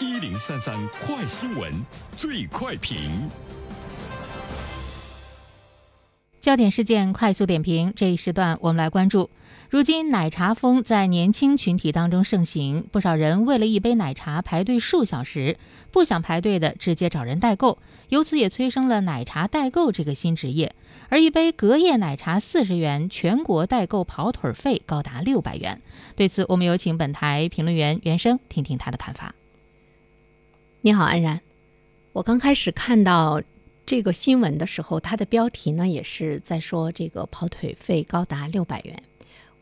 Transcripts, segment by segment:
一零三三快新闻，最快评。焦点事件快速点评，这一时段我们来关注。如今奶茶风在年轻群体当中盛行，不少人为了一杯奶茶排队数小时，不想排队的直接找人代购，由此也催生了奶茶代购这个新职业。而一杯隔夜奶茶四十元，全国代购跑腿费高达六百元。对此，我们有请本台评论员袁生听听他的看法。你好，安然。我刚开始看到这个新闻的时候，它的标题呢也是在说这个跑腿费高达六百元，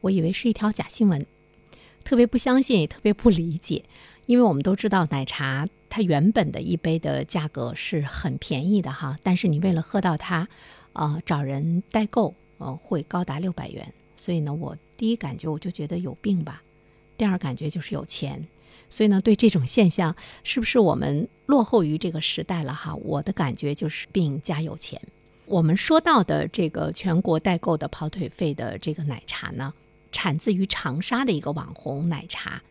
我以为是一条假新闻，特别不相信，也特别不理解，因为我们都知道奶茶它原本的一杯的价格是很便宜的哈，但是你为了喝到它，呃，找人代购，呃，会高达六百元，所以呢，我第一感觉我就觉得有病吧，第二感觉就是有钱。所以呢，对这种现象，是不是我们落后于这个时代了哈？我的感觉就是病加有钱。我们说到的这个全国代购的跑腿费的这个奶茶呢，产自于长沙的一个网红奶茶，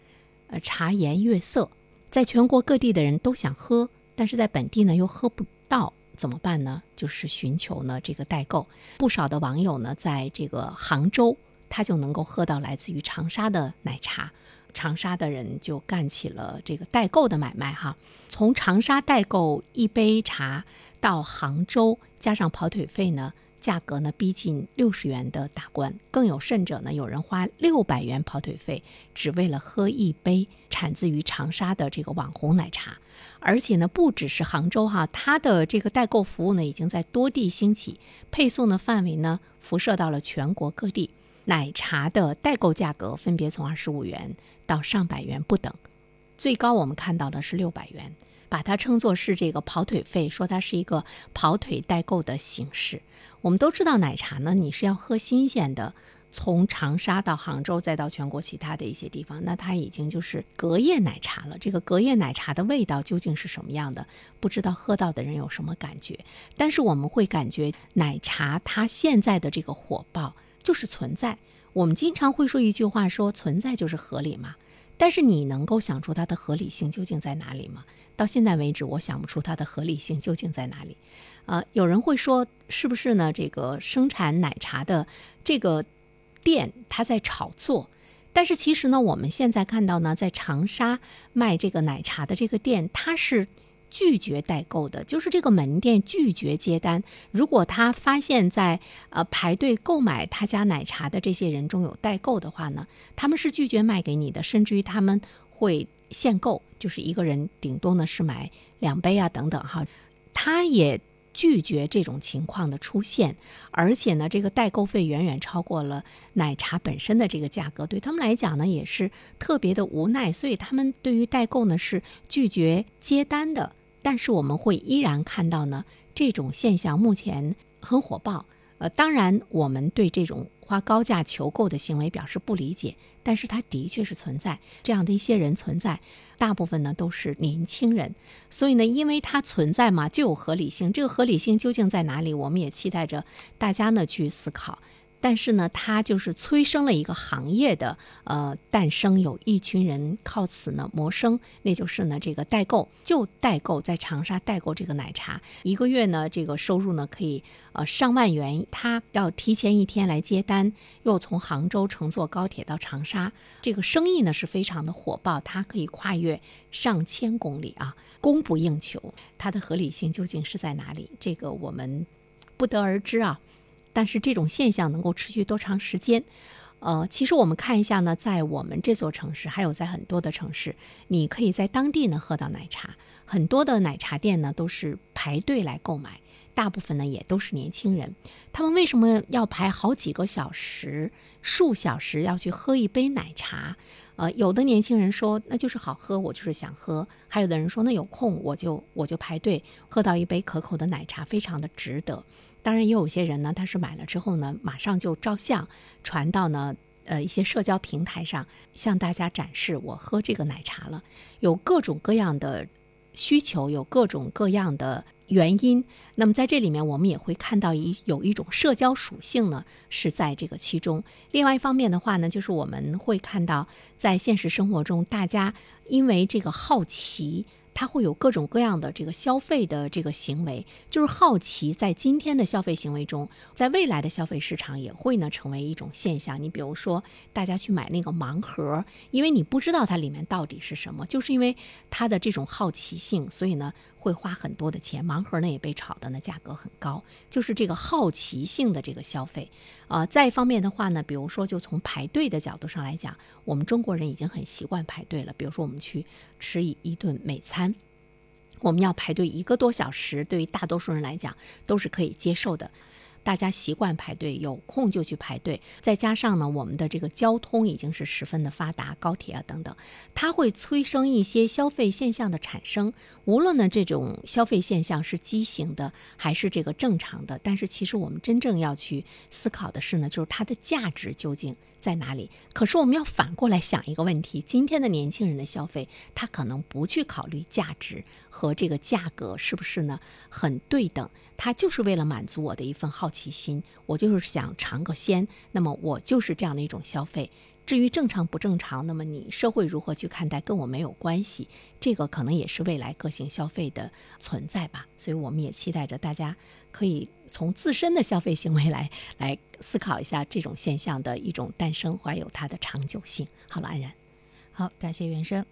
呃，茶颜悦色，在全国各地的人都想喝，但是在本地呢又喝不到，怎么办呢？就是寻求呢这个代购。不少的网友呢，在这个杭州，他就能够喝到来自于长沙的奶茶。长沙的人就干起了这个代购的买卖哈，从长沙代购一杯茶到杭州，加上跑腿费呢，价格呢逼近六十元的大关。更有甚者呢，有人花六百元跑腿费，只为了喝一杯产自于长沙的这个网红奶茶。而且呢，不只是杭州哈，它的这个代购服务呢，已经在多地兴起，配送的范围呢，辐射到了全国各地。奶茶的代购价格分别从二十五元到上百元不等，最高我们看到的是六百元，把它称作是这个跑腿费，说它是一个跑腿代购的形式。我们都知道奶茶呢，你是要喝新鲜的，从长沙到杭州再到全国其他的一些地方，那它已经就是隔夜奶茶了。这个隔夜奶茶的味道究竟是什么样的？不知道喝到的人有什么感觉？但是我们会感觉奶茶它现在的这个火爆。就是存在，我们经常会说一句话，说存在就是合理嘛。但是你能够想出它的合理性究竟在哪里吗？到现在为止，我想不出它的合理性究竟在哪里。呃，有人会说，是不是呢？这个生产奶茶的这个店，它在炒作。但是其实呢，我们现在看到呢，在长沙卖这个奶茶的这个店，它是。拒绝代购的，就是这个门店拒绝接单。如果他发现，在呃排队购买他家奶茶的这些人中有代购的话呢，他们是拒绝卖给你的，甚至于他们会限购，就是一个人顶多呢是买两杯啊等等哈。他也拒绝这种情况的出现，而且呢，这个代购费远远超过了奶茶本身的这个价格，对他们来讲呢也是特别的无奈，所以他们对于代购呢是拒绝接单的。但是我们会依然看到呢，这种现象目前很火爆。呃，当然我们对这种花高价求购的行为表示不理解，但是它的确是存在这样的一些人存在，大部分呢都是年轻人。所以呢，因为它存在嘛，就有合理性。这个合理性究竟在哪里？我们也期待着大家呢去思考。但是呢，它就是催生了一个行业的呃诞生，有一群人靠此呢谋生，那就是呢这个代购，就代购在长沙代购这个奶茶，一个月呢这个收入呢可以呃上万元，他要提前一天来接单，又从杭州乘坐高铁到长沙，这个生意呢是非常的火爆，它可以跨越上千公里啊，供不应求，它的合理性究竟是在哪里？这个我们不得而知啊。但是这种现象能够持续多长时间？呃，其实我们看一下呢，在我们这座城市，还有在很多的城市，你可以在当地呢喝到奶茶。很多的奶茶店呢都是排队来购买，大部分呢也都是年轻人。他们为什么要排好几个小时、数小时要去喝一杯奶茶？呃，有的年轻人说那就是好喝，我就是想喝；还有的人说那有空我就我就排队喝到一杯可口的奶茶，非常的值得。当然，也有些人呢，他是买了之后呢，马上就照相传到呢，呃，一些社交平台上，向大家展示我喝这个奶茶了。有各种各样的需求，有各种各样的原因。那么在这里面，我们也会看到一有一种社交属性呢，是在这个其中。另外一方面的话呢，就是我们会看到，在现实生活中，大家因为这个好奇。他会有各种各样的这个消费的这个行为，就是好奇，在今天的消费行为中，在未来的消费市场也会呢成为一种现象。你比如说，大家去买那个盲盒，因为你不知道它里面到底是什么，就是因为它的这种好奇性，所以呢。会花很多的钱，盲盒呢也被炒的呢价格很高，就是这个好奇性的这个消费，啊，再一方面的话呢，比如说就从排队的角度上来讲，我们中国人已经很习惯排队了。比如说我们去吃一一顿美餐，我们要排队一个多小时，对于大多数人来讲都是可以接受的。大家习惯排队，有空就去排队。再加上呢，我们的这个交通已经是十分的发达，高铁啊等等，它会催生一些消费现象的产生。无论呢这种消费现象是畸形的还是这个正常的，但是其实我们真正要去思考的是呢，就是它的价值究竟。在哪里？可是我们要反过来想一个问题：今天的年轻人的消费，他可能不去考虑价值和这个价格是不是呢很对等？他就是为了满足我的一份好奇心，我就是想尝个鲜。那么我就是这样的一种消费。至于正常不正常，那么你社会如何去看待，跟我没有关系。这个可能也是未来个性消费的存在吧。所以我们也期待着大家可以从自身的消费行为来 来思考一下这种现象的一种诞生，还有它的长久性。好了，安然，好，感谢原生。